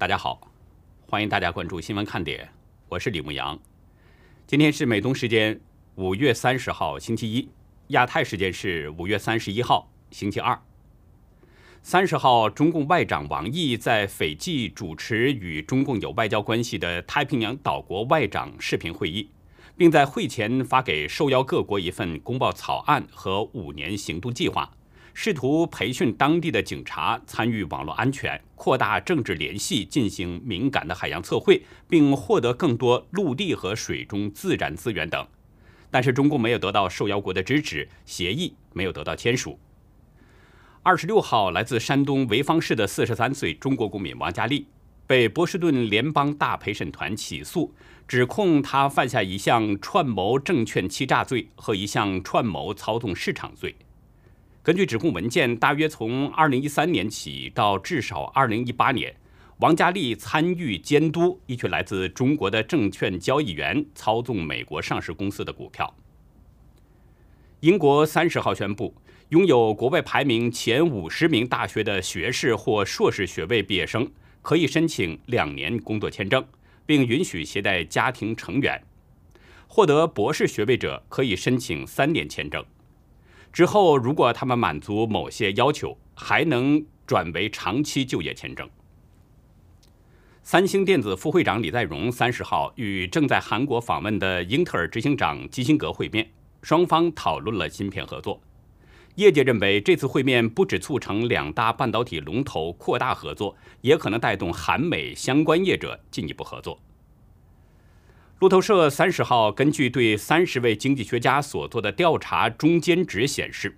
大家好，欢迎大家关注新闻看点，我是李牧阳。今天是美东时间五月三十号星期一，亚太时间是五月三十一号星期二。三十号，中共外长王毅在斐济主持与中共有外交关系的太平洋岛国外长视频会议，并在会前发给受邀各国一份公报草案和五年行动计划。试图培训当地的警察参与网络安全，扩大政治联系，进行敏感的海洋测绘，并获得更多陆地和水中自然资源等。但是中共没有得到受邀国的支持，协议没有得到签署。二十六号，来自山东潍坊市的四十三岁中国公民王佳丽被波士顿联邦大陪审团起诉，指控他犯下一项串谋证券欺诈罪和一项串谋操纵市场罪。根据指控文件，大约从2013年起到至少2018年，王佳丽参与监督一群来自中国的证券交易员操纵美国上市公司的股票。英国三十号宣布，拥有国外排名前五十名大学的学士或硕士学位毕业生可以申请两年工作签证，并允许携带家庭成员；获得博士学位者可以申请三年签证。之后，如果他们满足某些要求，还能转为长期就业签证。三星电子副会长李在镕三十号与正在韩国访问的英特尔执行长基辛格会面，双方讨论了芯片合作。业界认为，这次会面不只促成两大半导体龙头扩大合作，也可能带动韩美相关业者进一步合作。路透社三十号根据对三十位经济学家所做的调查中间值显示，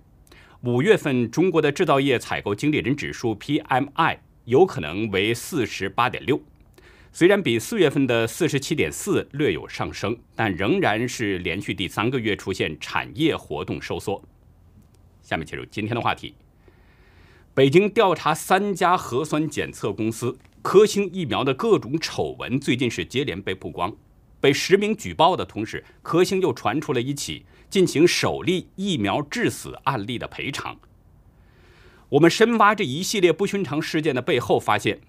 五月份中国的制造业采购经理人指数 PMI 有可能为四十八点六，虽然比四月份的四十七点四略有上升，但仍然是连续第三个月出现产业活动收缩。下面进入今天的话题，北京调查三家核酸检测公司科兴疫苗的各种丑闻，最近是接连被曝光。被实名举报的同时，科兴又传出了一起进行首例疫苗致死案例的赔偿。我们深挖这一系列不寻常事件的背后，发现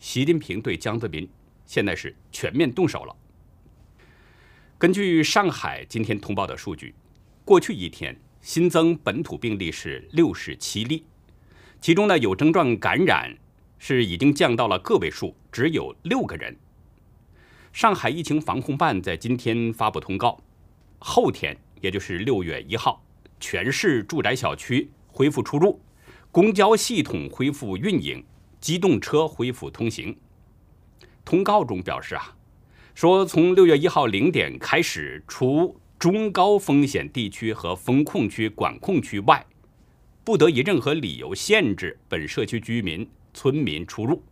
习近平对江泽民现在是全面动手了。根据上海今天通报的数据，过去一天新增本土病例是六十七例，其中呢有症状感染是已经降到了个位数，只有六个人。上海疫情防控办在今天发布通告，后天也就是六月一号，全市住宅小区恢复出入，公交系统恢复运营，机动车恢复通行。通告中表示啊，说从六月一号零点开始，除中高风险地区和风控区、管控区外，不得以任何理由限制本社区居民、村民出入。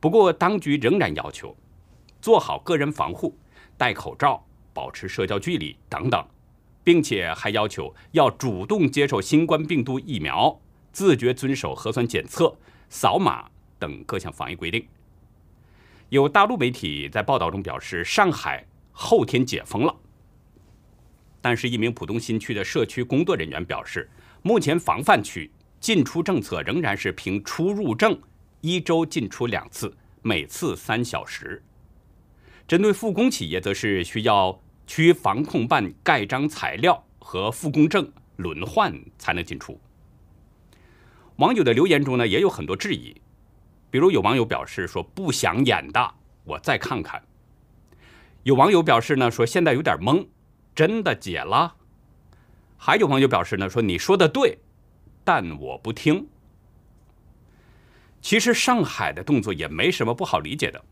不过，当局仍然要求。做好个人防护，戴口罩，保持社交距离等等，并且还要求要主动接受新冠病毒疫苗，自觉遵守核酸检测、扫码等各项防疫规定。有大陆媒体在报道中表示，上海后天解封了，但是一名浦东新区的社区工作人员表示，目前防范区进出政策仍然是凭出入证，一周进出两次，每次三小时。针对复工企业，则是需要区防控办盖章材料和复工证轮换才能进出。网友的留言中呢，也有很多质疑，比如有网友表示说不想演的，我再看看。有网友表示呢，说现在有点懵，真的解了。还有网友表示呢，说你说的对，但我不听。其实上海的动作也没什么不好理解的。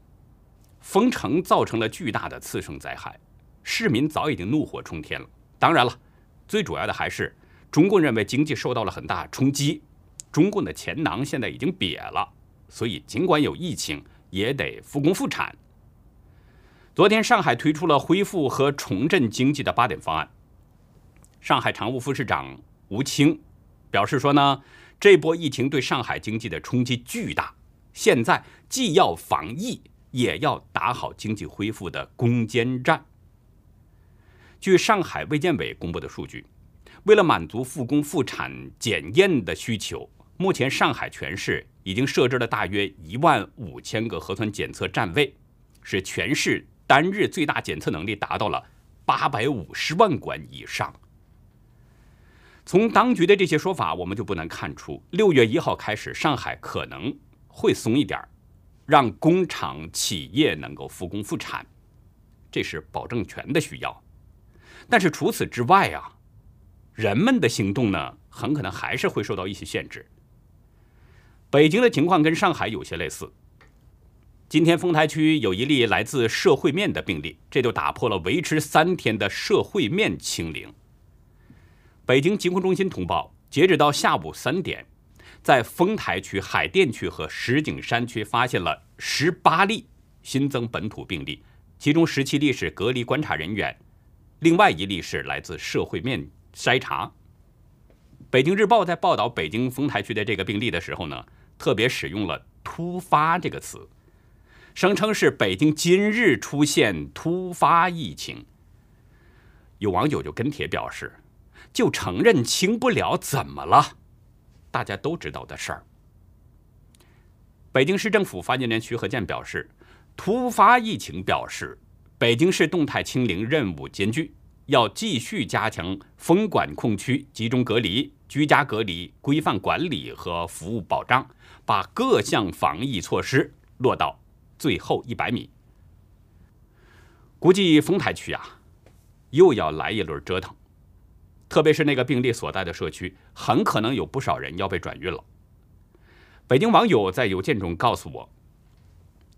封城造成了巨大的次生灾害，市民早已经怒火冲天了。当然了，最主要的还是中共认为经济受到了很大冲击，中共的钱囊现在已经瘪了，所以尽管有疫情，也得复工复产。昨天，上海推出了恢复和重振经济的八点方案。上海常务副市长吴清表示说呢，这波疫情对上海经济的冲击巨大，现在既要防疫。也要打好经济恢复的攻坚战。据上海卫健委公布的数据，为了满足复工复产检验的需求，目前上海全市已经设置了大约一万五千个核酸检测站位，使全市单日最大检测能力达到了八百五十万管以上。从当局的这些说法，我们就不难看出，六月一号开始，上海可能会松一点儿，让工厂企业能够复工复产，这是保证权的需要。但是除此之外啊，人们的行动呢，很可能还是会受到一些限制。北京的情况跟上海有些类似。今天丰台区有一例来自社会面的病例，这就打破了维持三天的社会面清零。北京疾控中心通报，截止到下午三点，在丰台区、海淀区和石景山区发现了十八例新增本土病例，其中十七例是隔离观察人员，另外一例是来自社会面筛查。北京日报在报道北京丰台区的这个病例的时候呢，特别使用了“突发”这个词，声称是北京今日出现突发疫情。有网友就跟帖表示。就承认清不了，怎么了？大家都知道的事儿。北京市政府发言人徐和建表示，突发疫情表示，北京市动态清零任务艰巨，要继续加强封管控区集中隔离、居家隔离规范管理和服务保障，把各项防疫措施落到最后一百米。估计丰台区啊，又要来一轮折腾。特别是那个病例所在的社区，很可能有不少人要被转运了。北京网友在邮件中告诉我，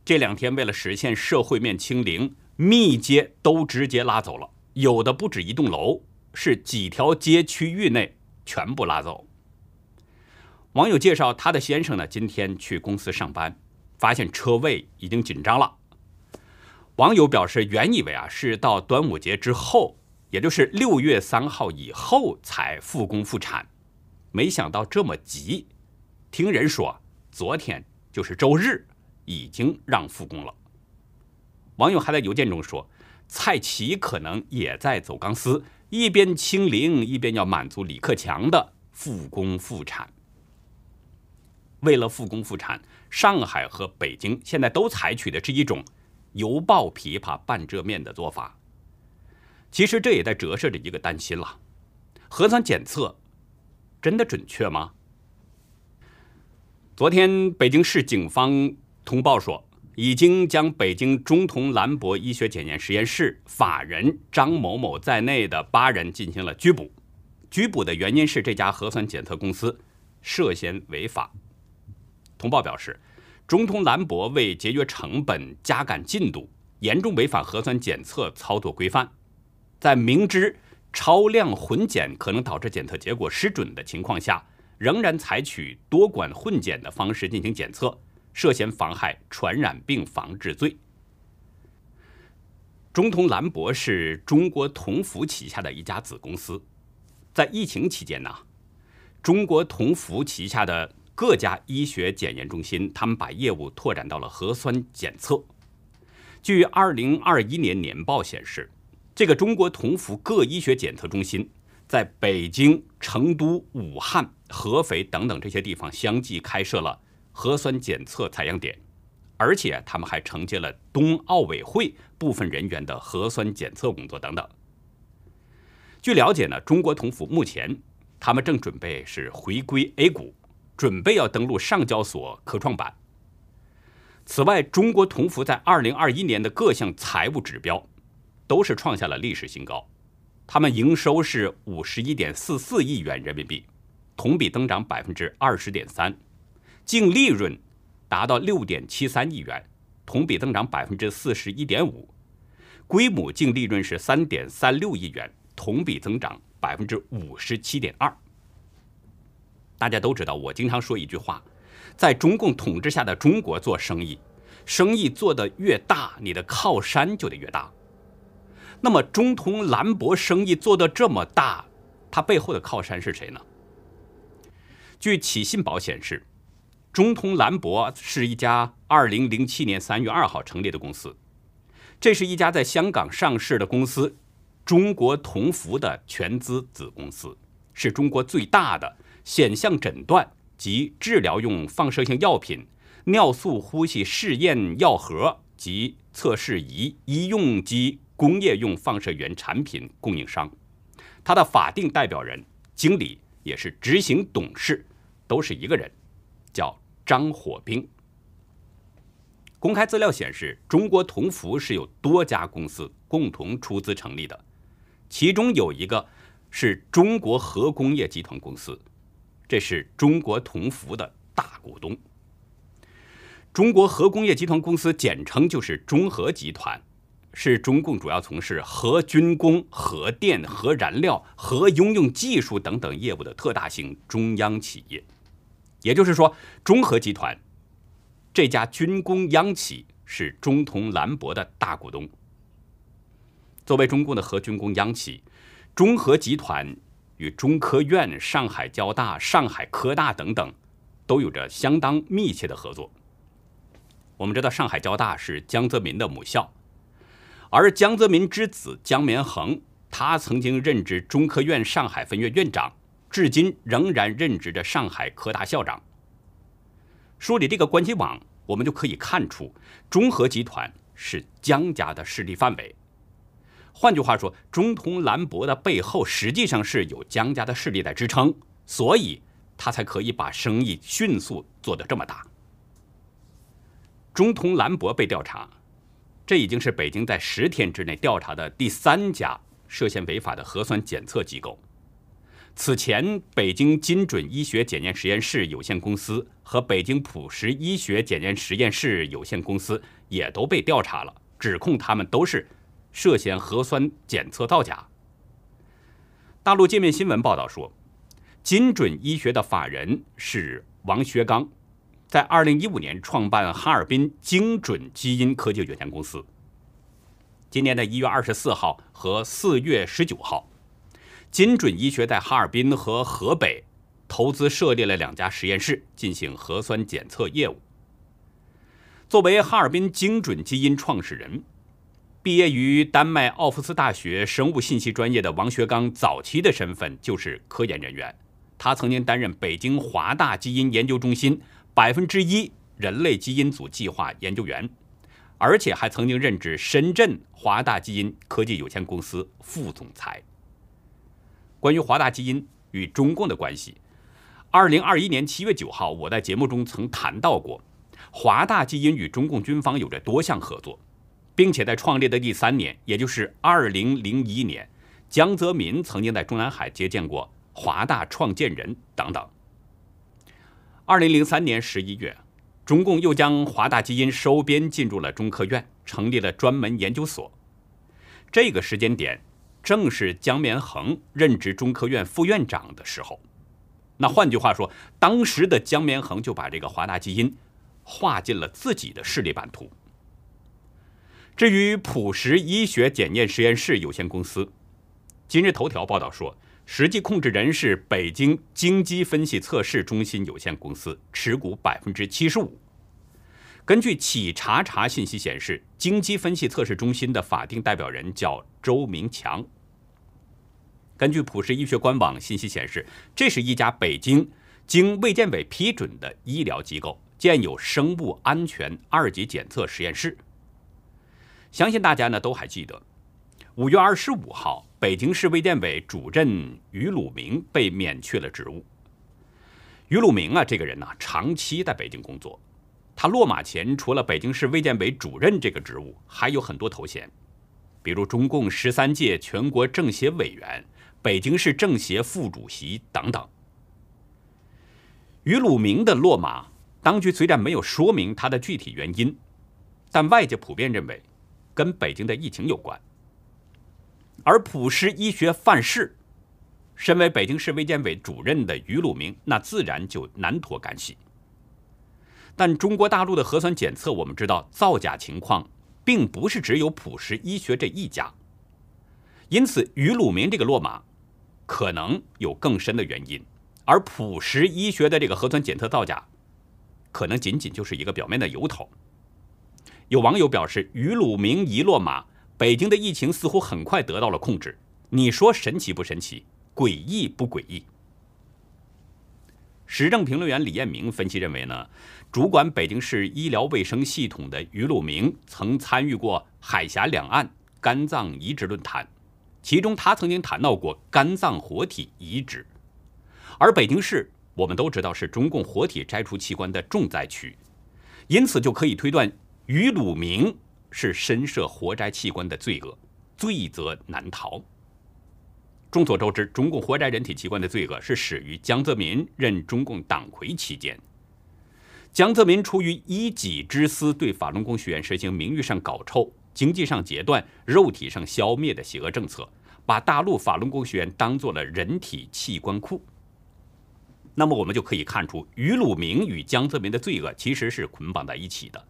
这两天为了实现社会面清零，密接都直接拉走了，有的不止一栋楼，是几条街区域内全部拉走。网友介绍，他的先生呢，今天去公司上班，发现车位已经紧张了。网友表示，原以为啊是到端午节之后。也就是六月三号以后才复工复产，没想到这么急。听人说，昨天就是周日，已经让复工了。网友还在邮件中说，蔡奇可能也在走钢丝，一边清零，一边要满足李克强的复工复产。为了复工复产，上海和北京现在都采取的是一种犹抱琵琶半遮面的做法。其实这也在折射着一个担心了：核酸检测真的准确吗？昨天北京市警方通报说，已经将北京中同兰博医学检验实验室法人张某某在内的八人进行了拘捕。拘捕的原因是这家核酸检测公司涉嫌违法。通报表示，中通兰博为节约成本、加赶进度，严重违反核酸检测操作规范。在明知超量混检可能导致检测结果失准的情况下，仍然采取多管混检的方式进行检测，涉嫌妨害传染病防治罪。中通兰博是中国同福旗下的一家子公司，在疫情期间呢，中国同福旗下的各家医学检验中心，他们把业务拓展到了核酸检测。据二零二一年年报显示。这个中国同福各医学检测中心在北京、成都、武汉、合肥等等这些地方相继开设了核酸检测采样点，而且他们还承接了冬奥委会部分人员的核酸检测工作等等。据了解呢，中国同福目前他们正准备是回归 A 股，准备要登陆上交所科创板。此外，中国同福在二零二一年的各项财务指标。都是创下了历史新高，他们营收是五十一点四四亿元人民币，同比增长百分之二十点三，净利润达到六点七三亿元，同比增长百分之四十一点五，规模净利润是三点三六亿元，同比增长百分之五十七点二。大家都知道，我经常说一句话，在中共统治下的中国做生意，生意做得越大，你的靠山就得越大。那么，中通兰博生意做得这么大，它背后的靠山是谁呢？据启信宝显示，中通兰博是一家2007年3月2号成立的公司，这是一家在香港上市的公司，中国同福的全资子公司，是中国最大的显像诊断及治疗用放射性药品、尿素呼吸试验药盒及测试仪、医用及工业用放射源产品供应商。它的法定代表人、经理也是执行董事，都是一个人，叫张火兵。公开资料显示，中国同福是由多家公司共同出资成立的，其中有一个是中国核工业集团公司，这是中国同福的大股东。中国核工业集团公司简称就是中核集团。是中共主要从事核军工、核电、核燃料、核应用技术等等业务的特大型中央企业。也就是说，中核集团这家军工央企是中铜兰博的大股东。作为中共的核军工央企，中核集团与中科院、上海交大、上海科大等等都有着相当密切的合作。我们知道，上海交大是江泽民的母校。而江泽民之子江绵恒，他曾经任职中科院上海分院院长，至今仍然任职着上海科大校长。梳理这个关系网，我们就可以看出，中核集团是江家的势力范围。换句话说，中通兰博的背后实际上是有江家的势力在支撑，所以他才可以把生意迅速做得这么大。中通兰博被调查。这已经是北京在十天之内调查的第三家涉嫌违法的核酸检测机构。此前，北京金准医学检验实验室有限公司和北京普实医学检验实验室有限公司也都被调查了，指控他们都是涉嫌核酸检测造假。大陆界面新闻报道说，金准医学的法人是王学刚。在二零一五年创办哈尔滨精准基因科技有限公司。今年的一月二十四号和四月十九号，精准医学在哈尔滨和河北投资设立了两家实验室，进行核酸检测业务。作为哈尔滨精准基因创始人，毕业于丹麦奥夫斯大学生物信息专业的王学刚，早期的身份就是科研人员。他曾经担任北京华大基因研究中心。百分之一人类基因组计划研究员，而且还曾经任职深圳华大基因科技有限公司副总裁。关于华大基因与中共的关系，二零二一年七月九号，我在节目中曾谈到过，华大基因与中共军方有着多项合作，并且在创立的第三年，也就是二零零一年，江泽民曾经在中南海接见过华大创建人等等。二零零三年十一月，中共又将华大基因收编进入了中科院，成立了专门研究所。这个时间点正是江绵恒任职中科院副院长的时候。那换句话说，当时的江绵恒就把这个华大基因划进了自己的势力版图。至于普实医学检验实验室有限公司，今日头条报道说。实际控制人是北京京基分析测试中心有限公司，持股百分之七十五。根据企查查信息显示，京基分析测试中心的法定代表人叫周明强。根据普世医学官网信息显示，这是一家北京经卫健委批准的医疗机构，建有生物安全二级检测实验室。相信大家呢都还记得，五月二十五号。北京市卫健委主任于鲁明被免去了职务。于鲁明啊，这个人呢，长期在北京工作。他落马前，除了北京市卫健委主任这个职务，还有很多头衔，比如中共十三届全国政协委员、北京市政协副主席等等。于鲁明的落马，当局虽然没有说明他的具体原因，但外界普遍认为，跟北京的疫情有关。而普实医学范式，身为北京市卫健委主任的于鲁明，那自然就难脱干系。但中国大陆的核酸检测，我们知道造假情况并不是只有普实医学这一家，因此于鲁明这个落马，可能有更深的原因。而普实医学的这个核酸检测造假，可能仅仅就是一个表面的由头。有网友表示，于鲁明一落马。北京的疫情似乎很快得到了控制，你说神奇不神奇？诡异不诡异？时政评论员李彦明分析认为呢，主管北京市医疗卫生系统的于鲁明曾参与过海峡两岸肝脏移植论坛，其中他曾经谈到过肝脏活体移植，而北京市我们都知道是中共活体摘除器官的重灾区，因此就可以推断于鲁明是深涉活摘器官的罪恶，罪责难逃。众所周知，中共活摘人体器官的罪恶是始于江泽民任中共党魁期间。江泽民出于一己之私，对法轮功学员实行名誉上搞臭、经济上截断、肉体上消灭的邪恶政策，把大陆法轮功学员当做了人体器官库。那么，我们就可以看出，于鲁明与江泽民的罪恶其实是捆绑在一起的，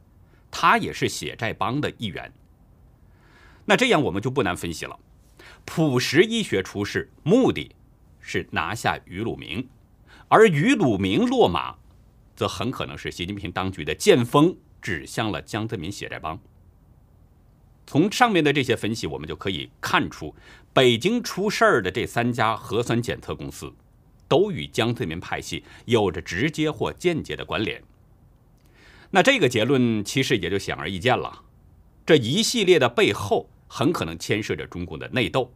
他也是血债帮的一员。那这样，我们就不难分析了。普实医学出事，目的是拿下于鲁明，而于鲁明落马，则很可能是习近平当局的剑锋指向了江泽民血债帮。从上面的这些分析，我们就可以看出，北京出事儿的这三家核酸检测公司，都与江泽民派系有着直接或间接的关联。那这个结论其实也就显而易见了，这一系列的背后。很可能牵涉着中共的内斗，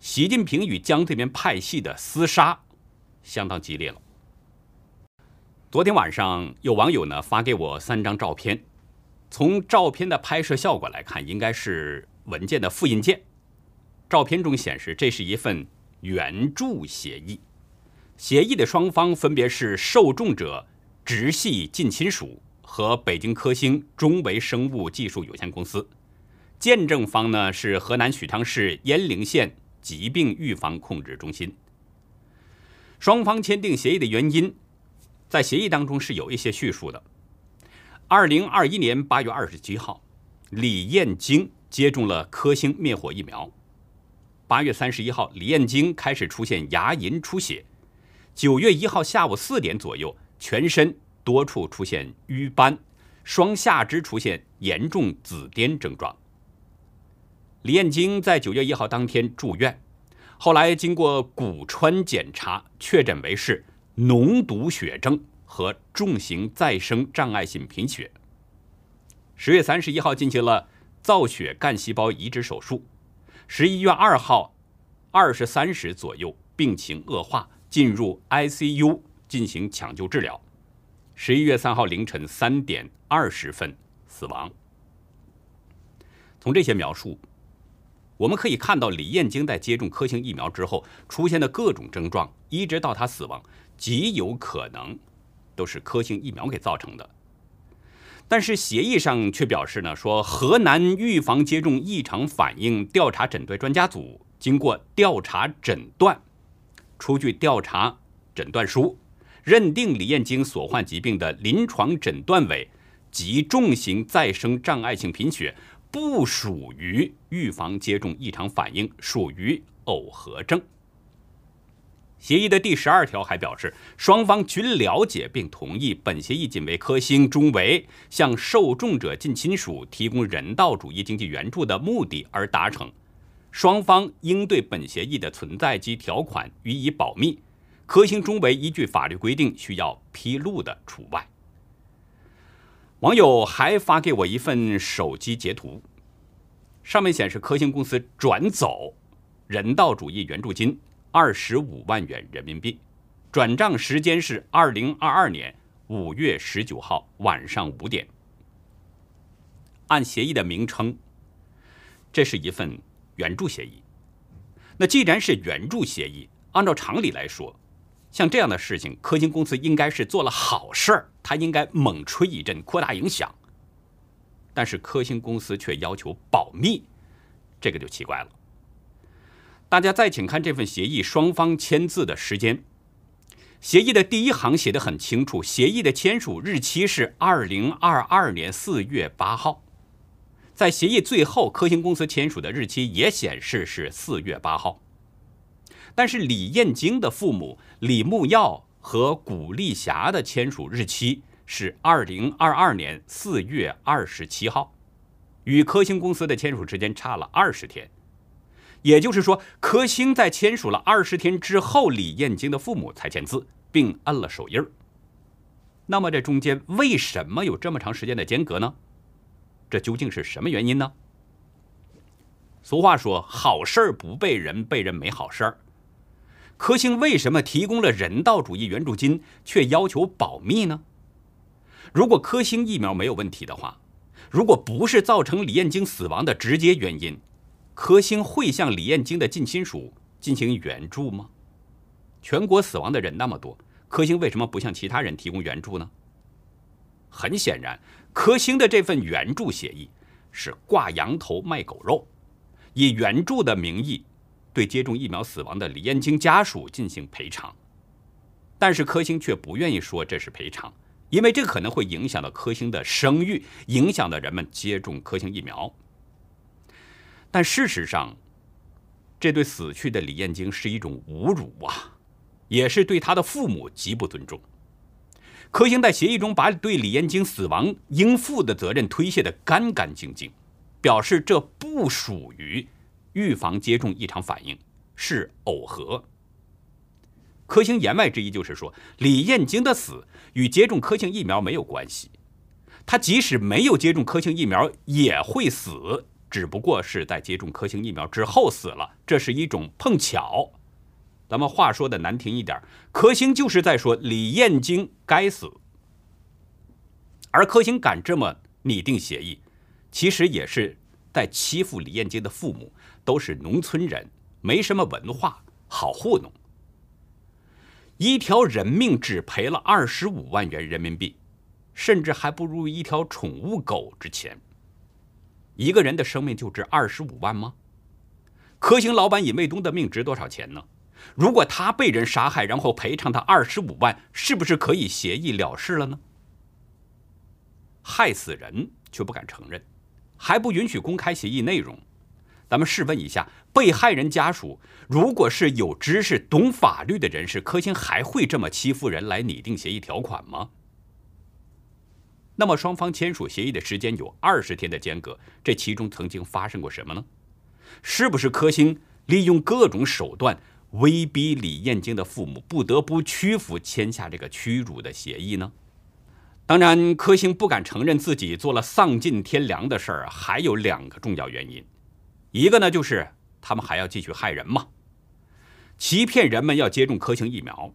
习近平与江泽民派系的厮杀相当激烈了。昨天晚上有网友呢发给我三张照片，从照片的拍摄效果来看，应该是文件的复印件。照片中显示，这是一份援助协议，协议的双方分别是受众者直系近亲属和北京科兴中维生物技术有限公司。见证方呢是河南许昌市鄢陵县疾病预防控制中心。双方签订协议的原因，在协议当中是有一些叙述的。二零二一年八月二十七号，李艳京接种了科兴灭火疫苗。八月三十一号，李艳京开始出现牙龈出血。九月一号下午四点左右，全身多处出现瘀斑，双下肢出现严重紫癜症状。李艳京在九月一号当天住院，后来经过骨穿检查，确诊为是脓毒血症和重型再生障碍性贫血。十月三十一号进行了造血干细胞移植手术，十一月二号二十三时左右病情恶化，进入 ICU 进行抢救治疗，十一月三号凌晨三点二十分死亡。从这些描述。我们可以看到，李艳京在接种科兴疫苗之后出现的各种症状，一直到他死亡，极有可能都是科兴疫苗给造成的。但是协议上却表示呢，说河南预防接种异常反应调查诊断专家组经过调查诊断，出具调查诊断书，认定李艳京所患疾病的临床诊断为急重型再生障碍性贫血。不属于预防接种异常反应，属于耦合症。协议的第十二条还表示，双方均了解并同意本协议仅为科兴、中维向受众者近亲属提供人道主义经济援助的目的而达成，双方应对本协议的存在及条款予以保密，科兴、中维依据法律规定需要披露的除外。网友还发给我一份手机截图，上面显示科兴公司转走人道主义援助金二十五万元人民币，转账时间是二零二二年五月十九号晚上五点。按协议的名称，这是一份援助协议。那既然是援助协议，按照常理来说，像这样的事情，科兴公司应该是做了好事儿，他应该猛吹一阵，扩大影响。但是科兴公司却要求保密，这个就奇怪了。大家再请看这份协议双方签字的时间，协议的第一行写的很清楚，协议的签署日期是二零二二年四月八号。在协议最后，科兴公司签署的日期也显示是四月八号。但是李艳京的父母李木耀和古丽霞的签署日期是二零二二年四月二十七号，与科兴公司的签署时间差了二十天。也就是说，科兴在签署了二十天之后，李艳京的父母才签字并摁了手印儿。那么这中间为什么有这么长时间的间隔呢？这究竟是什么原因呢？俗话说：“好事儿不被人，被人没好事儿。”科兴为什么提供了人道主义援助金，却要求保密呢？如果科兴疫苗没有问题的话，如果不是造成李彦京死亡的直接原因，科兴会向李彦京的近亲属进行援助吗？全国死亡的人那么多，科兴为什么不向其他人提供援助呢？很显然，科兴的这份援助协议是挂羊头卖狗肉。以援助的名义，对接种疫苗死亡的李彦京家属进行赔偿，但是科兴却不愿意说这是赔偿，因为这可能会影响到科兴的声誉，影响到人们接种科兴疫苗。但事实上，这对死去的李彦京是一种侮辱啊，也是对他的父母极不尊重。科兴在协议中把对李彦京死亡应负的责任推卸得干干净净。表示这不属于预防接种异常反应，是耦合。科兴言外之意就是说，李彦京的死与接种科兴疫苗没有关系，他即使没有接种科兴疫苗也会死，只不过是在接种科兴疫苗之后死了，这是一种碰巧。咱们话说的难听一点，科兴就是在说李彦京该死，而科兴敢这么拟定协议。其实也是在欺负李彦京的父母，都是农村人，没什么文化，好糊弄。一条人命只赔了二十五万元人民币，甚至还不如一条宠物狗值钱。一个人的生命就值二十五万吗？科兴老板尹卫东的命值多少钱呢？如果他被人杀害，然后赔偿他二十五万，是不是可以协议了事了呢？害死人却不敢承认。还不允许公开协议内容，咱们试问一下，被害人家属如果是有知识、懂法律的人士，科兴还会这么欺负人来拟定协议条款吗？那么双方签署协议的时间有二十天的间隔，这其中曾经发生过什么呢？是不是科兴利用各种手段威逼李彦京的父母不得不屈服，签下这个屈辱的协议呢？当然，科兴不敢承认自己做了丧尽天良的事儿，还有两个重要原因。一个呢，就是他们还要继续害人嘛，欺骗人们要接种科兴疫苗。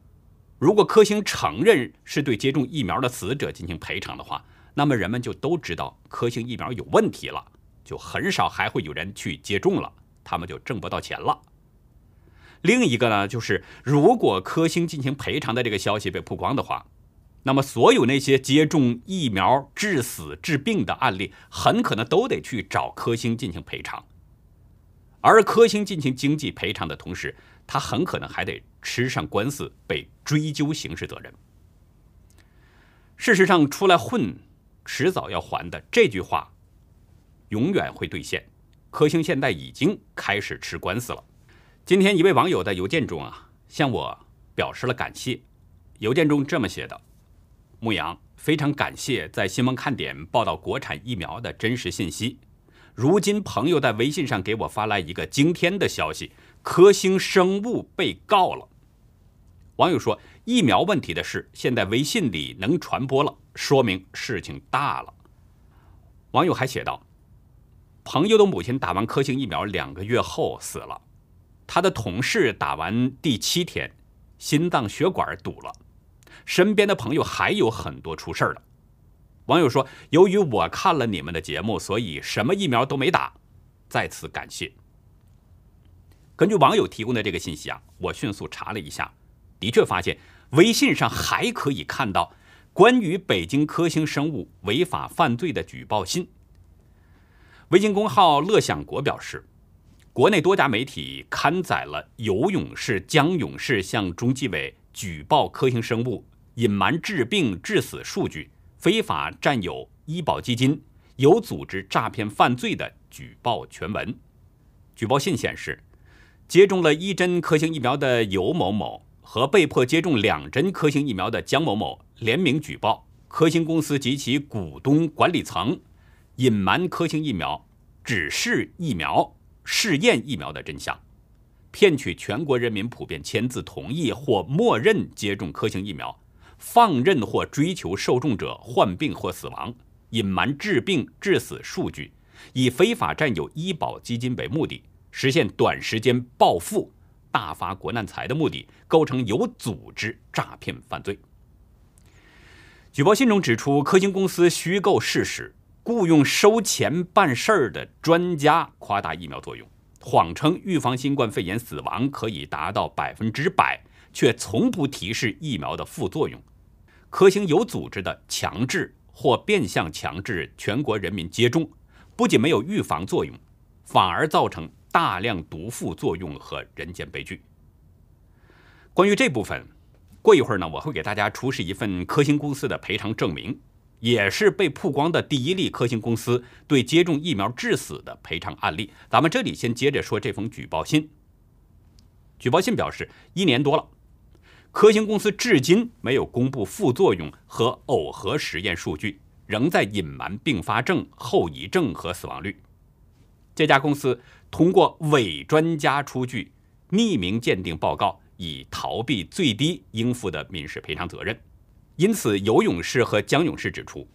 如果科兴承认是对接种疫苗的死者进行赔偿的话，那么人们就都知道科兴疫苗有问题了，就很少还会有人去接种了，他们就挣不到钱了。另一个呢，就是如果科兴进行赔偿的这个消息被曝光的话。那么，所有那些接种疫苗致死、治病的案例，很可能都得去找科兴进行赔偿。而科兴进行经济赔偿的同时，他很可能还得吃上官司，被追究刑事责任。事实上，出来混，迟早要还的这句话，永远会兑现。科兴现在已经开始吃官司了。今天，一位网友在邮件中啊，向我表示了感谢。邮件中这么写的。牧羊非常感谢在新闻看点报道国产疫苗的真实信息。如今朋友在微信上给我发来一个惊天的消息：科兴生物被告了。网友说，疫苗问题的事现在微信里能传播了，说明事情大了。网友还写道：朋友的母亲打完科兴疫苗两个月后死了，他的同事打完第七天，心脏血管堵了。身边的朋友还有很多出事儿了。网友说：“由于我看了你们的节目，所以什么疫苗都没打。”再次感谢。根据网友提供的这个信息啊，我迅速查了一下，的确发现微信上还可以看到关于北京科兴生物违法犯罪的举报信。微信公号“乐享国”表示，国内多家媒体刊载了游泳士、江勇士向中纪委举报科兴生物。隐瞒治病致死数据，非法占有医保基金，有组织诈骗犯罪的举报全文。举报信显示，接种了一针科兴疫苗的尤某某和被迫接种两针科兴疫苗的江某某联名举报科兴公司及其股东管理层，隐瞒科兴疫苗只是疫苗试验疫苗的真相，骗取全国人民普遍签字同意或默认接种科兴疫苗。放任或追求受众者患病或死亡，隐瞒治病致死数据，以非法占有医保基金为目的，实现短时间暴富、大发国难财的目的，构成有组织诈骗犯罪。举报信中指出，科兴公司虚构事实，雇佣收钱办事儿的专家，夸大疫苗作用，谎称预防新冠肺炎死亡可以达到百分之百。却从不提示疫苗的副作用，科兴有组织的强制或变相强制全国人民接种，不仅没有预防作用，反而造成大量毒副作用和人间悲剧。关于这部分，过一会儿呢，我会给大家出示一份科兴公司的赔偿证明，也是被曝光的第一例科兴公司对接种疫苗致死的赔偿案例。咱们这里先接着说这封举报信。举报信表示，一年多了。科兴公司至今没有公布副作用和耦合实验数据，仍在隐瞒并发症、后遗症和死亡率。这家公司通过伪专家出具匿名鉴定报告，以逃避最低应付的民事赔偿责任。因此，尤勇士和江勇士指出，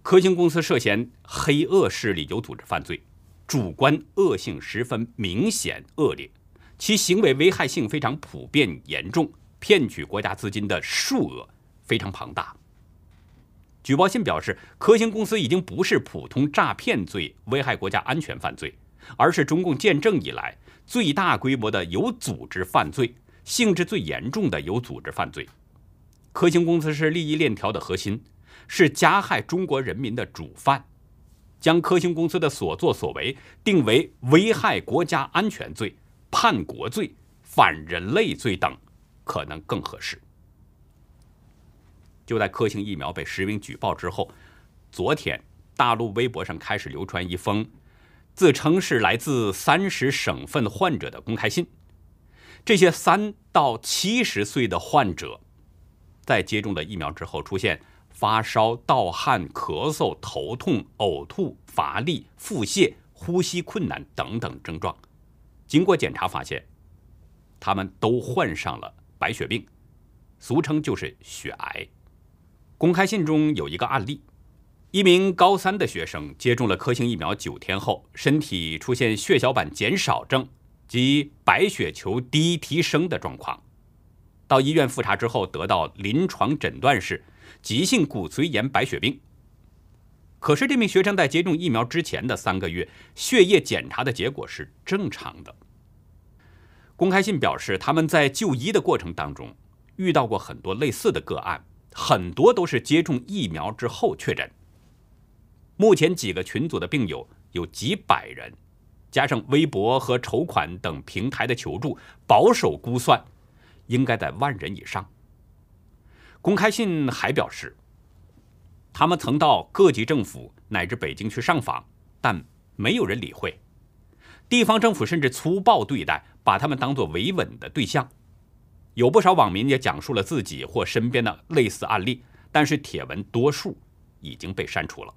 科兴公司涉嫌黑恶势力有组织犯罪，主观恶性十分明显恶劣，其行为危害性非常普遍严重。骗取国家资金的数额非常庞大。举报信表示，科兴公司已经不是普通诈骗罪、危害国家安全犯罪，而是中共建政以来最大规模的有组织犯罪，性质最严重的有组织犯罪。科兴公司是利益链条的核心，是加害中国人民的主犯。将科兴公司的所作所为定为危害国家安全罪、叛国罪、反人类罪等。可能更合适。就在科兴疫苗被实名举报之后，昨天大陆微博上开始流传一封自称是来自三十省份患者的公开信。这些三到七十岁的患者，在接种了疫苗之后出现发烧、盗汗、咳嗽、头痛、呕吐、乏力、腹泻、呼吸困难等等症状。经过检查发现，他们都患上了。白血病，俗称就是血癌。公开信中有一个案例：一名高三的学生接种了科兴疫苗九天后，身体出现血小板减少症及白血球低提升的状况。到医院复查之后，得到临床诊断是急性骨髓炎白血病。可是这名学生在接种疫苗之前的三个月，血液检查的结果是正常的。公开信表示，他们在就医的过程当中遇到过很多类似的个案，很多都是接种疫苗之后确诊。目前几个群组的病友有几百人，加上微博和筹款等平台的求助，保守估算应该在万人以上。公开信还表示，他们曾到各级政府乃至北京去上访，但没有人理会，地方政府甚至粗暴对待。把他们当作维稳的对象，有不少网民也讲述了自己或身边的类似案例，但是帖文多数已经被删除了。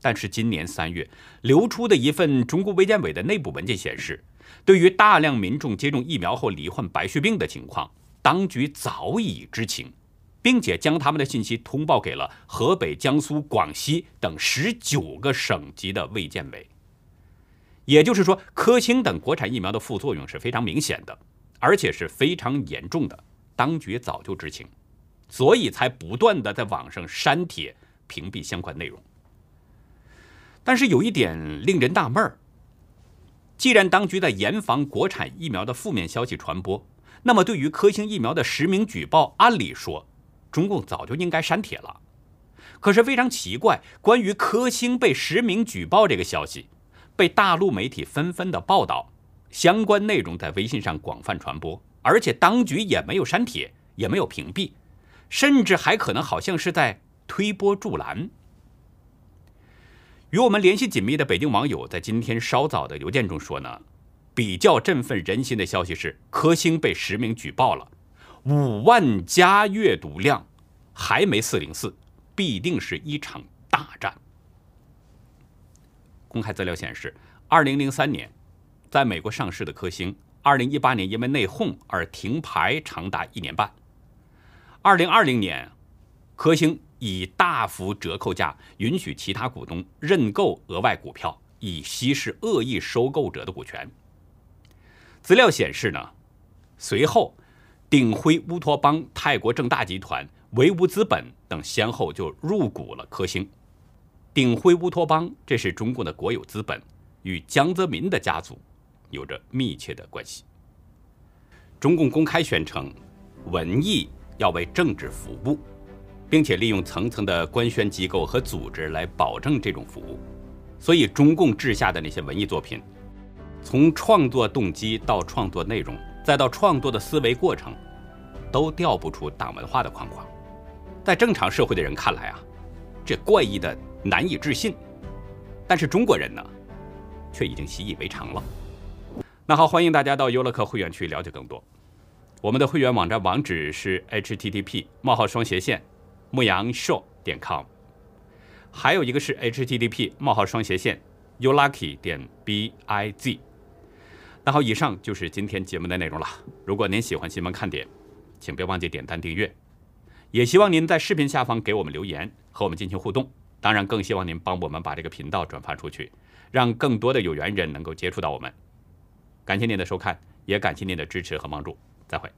但是今年三月流出的一份中国卫健委的内部文件显示，对于大量民众接种疫苗后罹患白血病的情况，当局早已知情，并且将他们的信息通报给了河北、江苏、广西等十九个省级的卫健委。也就是说，科兴等国产疫苗的副作用是非常明显的，而且是非常严重的。当局早就知情，所以才不断的在网上删帖、屏蔽相关内容。但是有一点令人纳闷儿：既然当局在严防国产疫苗的负面消息传播，那么对于科兴疫苗的实名举报，按理说中共早就应该删帖了。可是非常奇怪，关于科兴被实名举报这个消息。被大陆媒体纷纷的报道，相关内容在微信上广泛传播，而且当局也没有删帖，也没有屏蔽，甚至还可能好像是在推波助澜。与我们联系紧密的北京网友在今天稍早的邮件中说呢，比较振奋人心的消息是科兴被实名举报了，五万加阅读量，还没四零四，必定是一场大战。公开资料显示，二零零三年，在美国上市的科兴，二零一八年因为内讧而停牌长达一年半。二零二零年，科兴以大幅折扣价允许其他股东认购额外股票，以稀释恶意收购者的股权。资料显示呢，随后鼎晖乌托邦、泰国正大集团、维吾资本等先后就入股了科兴。鼎晖乌托邦这是中共的国有资本，与江泽民的家族有着密切的关系。中共公开宣称，文艺要为政治服务，并且利用层层的官宣机构和组织来保证这种服务。所以，中共治下的那些文艺作品，从创作动机到创作内容，再到创作的思维过程，都调不出党文化的框框。在正常社会的人看来啊，这怪异的难以置信。但是中国人呢，却已经习以为常了。那好，欢迎大家到优乐客会员区了解更多。我们的会员网站网址是 http: 冒号双斜线牧羊 show 点 com，还有一个是 http: 冒号双斜线 youlucky 点 biz。那好，以上就是今天节目的内容了。如果您喜欢新闻看点，请别忘记点赞订阅，也希望您在视频下方给我们留言，和我们进行互动。当然，更希望您帮我们把这个频道转发出去，让更多的有缘人能够接触到我们。感谢您的收看，也感谢您的支持和帮助。再会。